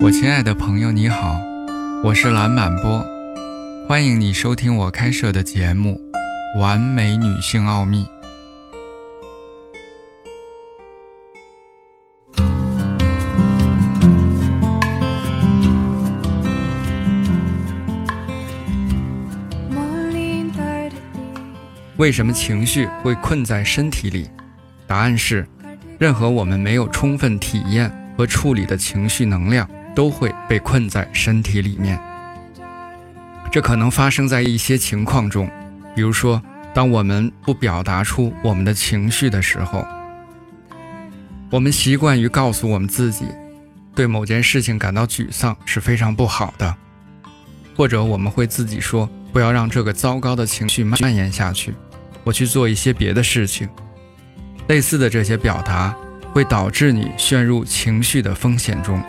我亲爱的朋友，你好，我是蓝满波，欢迎你收听我开设的节目《完美女性奥秘》。为什么情绪会困在身体里？答案是，任何我们没有充分体验和处理的情绪能量。都会被困在身体里面。这可能发生在一些情况中，比如说，当我们不表达出我们的情绪的时候，我们习惯于告诉我们自己，对某件事情感到沮丧是非常不好的，或者我们会自己说，不要让这个糟糕的情绪蔓延下去，我去做一些别的事情。类似的这些表达，会导致你陷入情绪的风险中。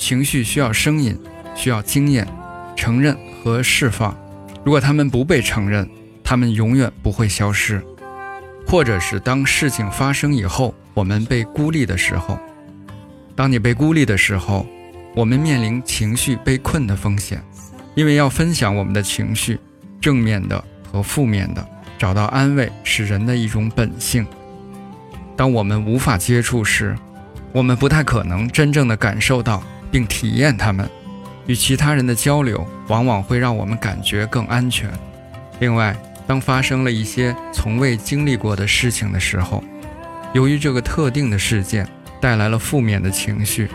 情绪需要声音，需要经验，承认和释放。如果他们不被承认，他们永远不会消失。或者是当事情发生以后，我们被孤立的时候。当你被孤立的时候，我们面临情绪被困的风险。因为要分享我们的情绪，正面的和负面的，找到安慰是人的一种本性。当我们无法接触时，我们不太可能真正的感受到。并体验它们，与其他人的交流往往会让我们感觉更安全。另外，当发生了一些从未经历过的事情的时候，由于这个特定的事件带来了负面的情绪，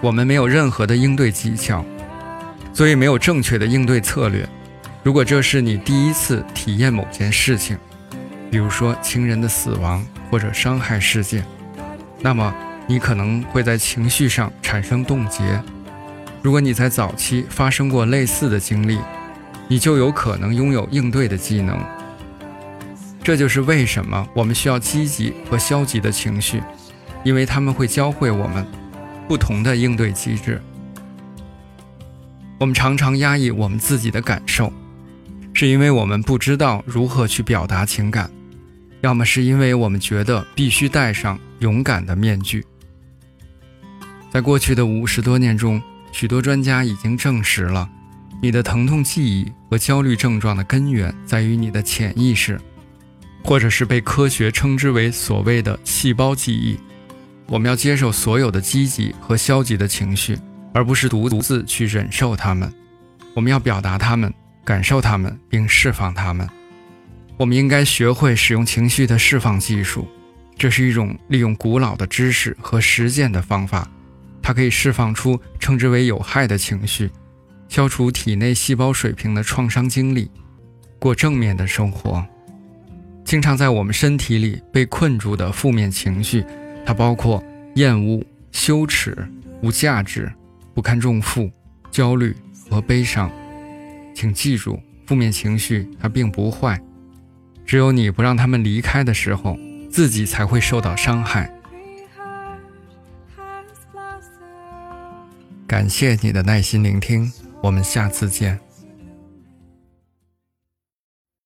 我们没有任何的应对技巧，所以没有正确的应对策略。如果这是你第一次体验某件事情，比如说亲人的死亡或者伤害事件，那么。你可能会在情绪上产生冻结。如果你在早期发生过类似的经历，你就有可能拥有应对的技能。这就是为什么我们需要积极和消极的情绪，因为他们会教会我们不同的应对机制。我们常常压抑我们自己的感受，是因为我们不知道如何去表达情感，要么是因为我们觉得必须戴上勇敢的面具。在过去的五十多年中，许多专家已经证实了，你的疼痛记忆和焦虑症状的根源在于你的潜意识，或者是被科学称之为所谓的细胞记忆。我们要接受所有的积极和消极的情绪，而不是独独自去忍受它们。我们要表达它们，感受它们，并释放它们。我们应该学会使用情绪的释放技术，这是一种利用古老的知识和实践的方法。它可以释放出称之为有害的情绪，消除体内细胞水平的创伤经历，过正面的生活。经常在我们身体里被困住的负面情绪，它包括厌恶、羞耻、无价值、不堪重负、焦虑和悲伤。请记住，负面情绪它并不坏，只有你不让他们离开的时候，自己才会受到伤害。感谢你的耐心聆听，我们下次见。